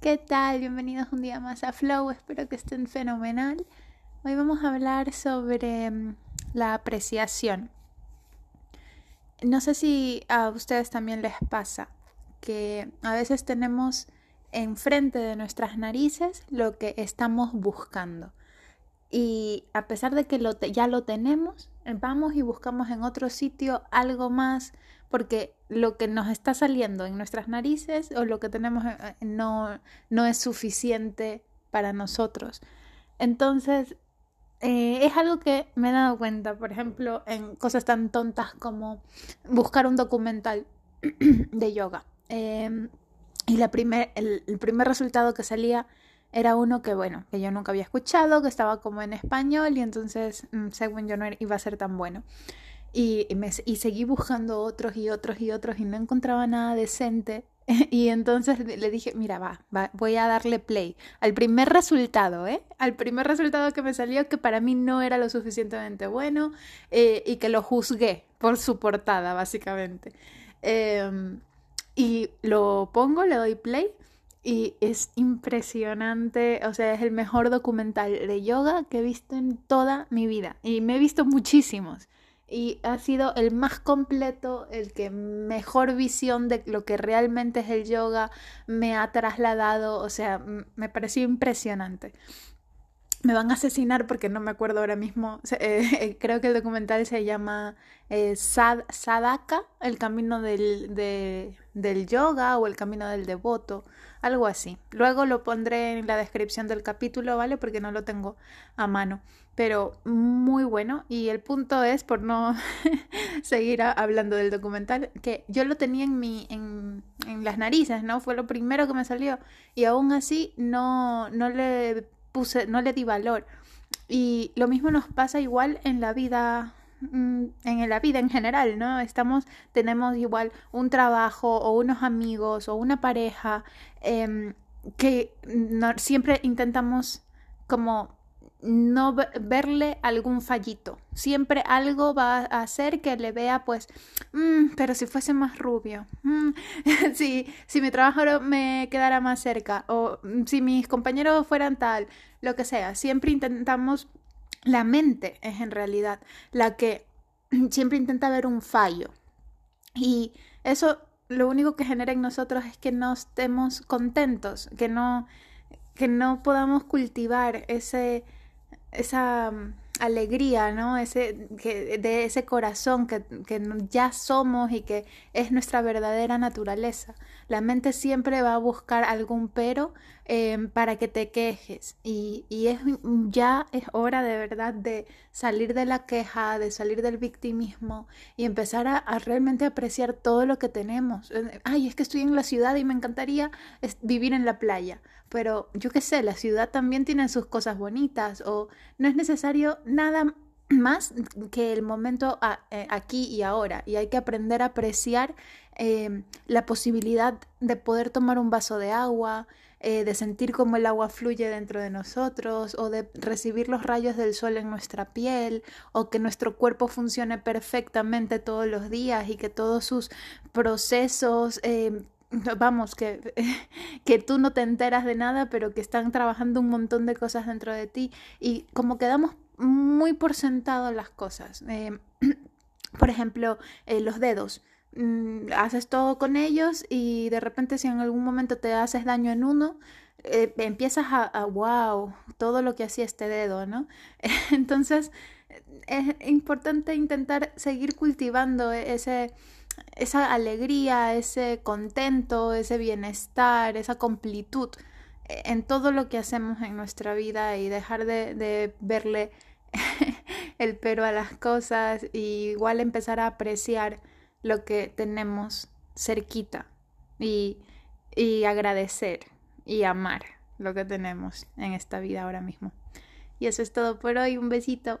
¿Qué tal? Bienvenidos un día más a Flow, espero que estén fenomenal. Hoy vamos a hablar sobre mm, la apreciación. No sé si a ustedes también les pasa que a veces tenemos enfrente de nuestras narices lo que estamos buscando. Y a pesar de que lo ya lo tenemos, vamos y buscamos en otro sitio algo más porque lo que nos está saliendo en nuestras narices o lo que tenemos eh, eh, no, no es suficiente para nosotros. Entonces, eh, es algo que me he dado cuenta, por ejemplo, en cosas tan tontas como buscar un documental de yoga. Em, y la primer, el, primer resultado que salía era uno que, bueno, que yo nunca había escuchado, que estaba como en español y entonces, mm, según yo, no iba a ser tan bueno. Y, me, y seguí buscando otros y otros y otros y no encontraba nada decente. Y entonces le dije, mira, va, voy a darle play al primer resultado, ¿eh? Al primer resultado que me salió que para mí no era lo suficientemente bueno eh, y que lo juzgué por su portada, básicamente. Em, y lo pongo, le doy play y es impresionante, o sea, es el mejor documental de yoga que he visto en toda mi vida y me he visto muchísimos y ha sido el más completo, el que mejor visión de lo que realmente es el yoga me ha trasladado, o sea, me pareció impresionante. Me van a asesinar porque no me acuerdo ahora mismo. Eh, creo que el documental se llama eh, Sadaka, el camino del, del yoga o el camino del devoto, algo así. Luego lo pondré en la descripción del capítulo, ¿vale? Porque no lo tengo a mano pero muy bueno. Y el punto es, por no seguir hablando del documental, que yo lo tenía en, mi, en, en, las narices, ¿no? Fue lo primero que me salió. Y aún así no, no le puse, no le di valor. Y lo mismo nos pasa igual en la vida mm, en la vida en general, ¿no? Estamos, tenemos igual un trabajo o unos amigos o una pareja em, que siempre intentamos como no verle algún fallito. Siempre algo va a hacer que le vea, pues, mm, pero si fuese más rubio, mm, si, si mi trabajo me quedara más cerca, o mm, si mis compañeros fueran tal, lo que sea. Siempre intentamos, la mente es en realidad la que siempre intenta ver un fallo. Y eso lo único que genera en nosotros es que no estemos contentos, que no, que no podamos cultivar ese esa mm, alegría, ¿no? Ese, de ese corazón que, que, ya somos y que es nuestra verdadera naturaleza. La mente siempre va a buscar algún pero em, para que te quejes y, y, es, ya es hora de verdad de salir de la queja, de salir del victimismo y empezar a, a realmente apreciar todo lo que tenemos. Ay, es que estoy en la ciudad y me encantaría vivir en la playa pero yo qué sé, la ciudad también tiene sus cosas bonitas o no es necesario nada más que el momento eh, aquí y ahora y hay que aprender a apreciar em, la posibilidad de poder tomar un vaso de agua, eh, de sentir cómo el agua fluye dentro de nosotros o de recibir los rayos del sol en nuestra piel o que nuestro cuerpo funcione perfectamente todos los días y que todos sus procesos vamos, que, que tú no te enteras de nada, pero que están trabajando un montón de cosas dentro de ti y como quedamos muy por sentado las cosas. Eh, por ejemplo, eh, los dedos. Mm, haces todo con ellos y de repente si en algún momento te haces daño en uno, eh, empiezas a, a, wow, todo lo que hacía este dedo, ¿no? Entonces, es importante intentar seguir cultivando ese esa alegría, ese contento, ese bienestar, esa completud eh, en todo lo que hacemos en nuestra vida y dejar de, verle el pero a las cosas y igual empezar a apreciar lo que tenemos cerquita y, y agradecer y amar lo que tenemos en esta vida ahora mismo. Y eso es todo por hoy. Un besito.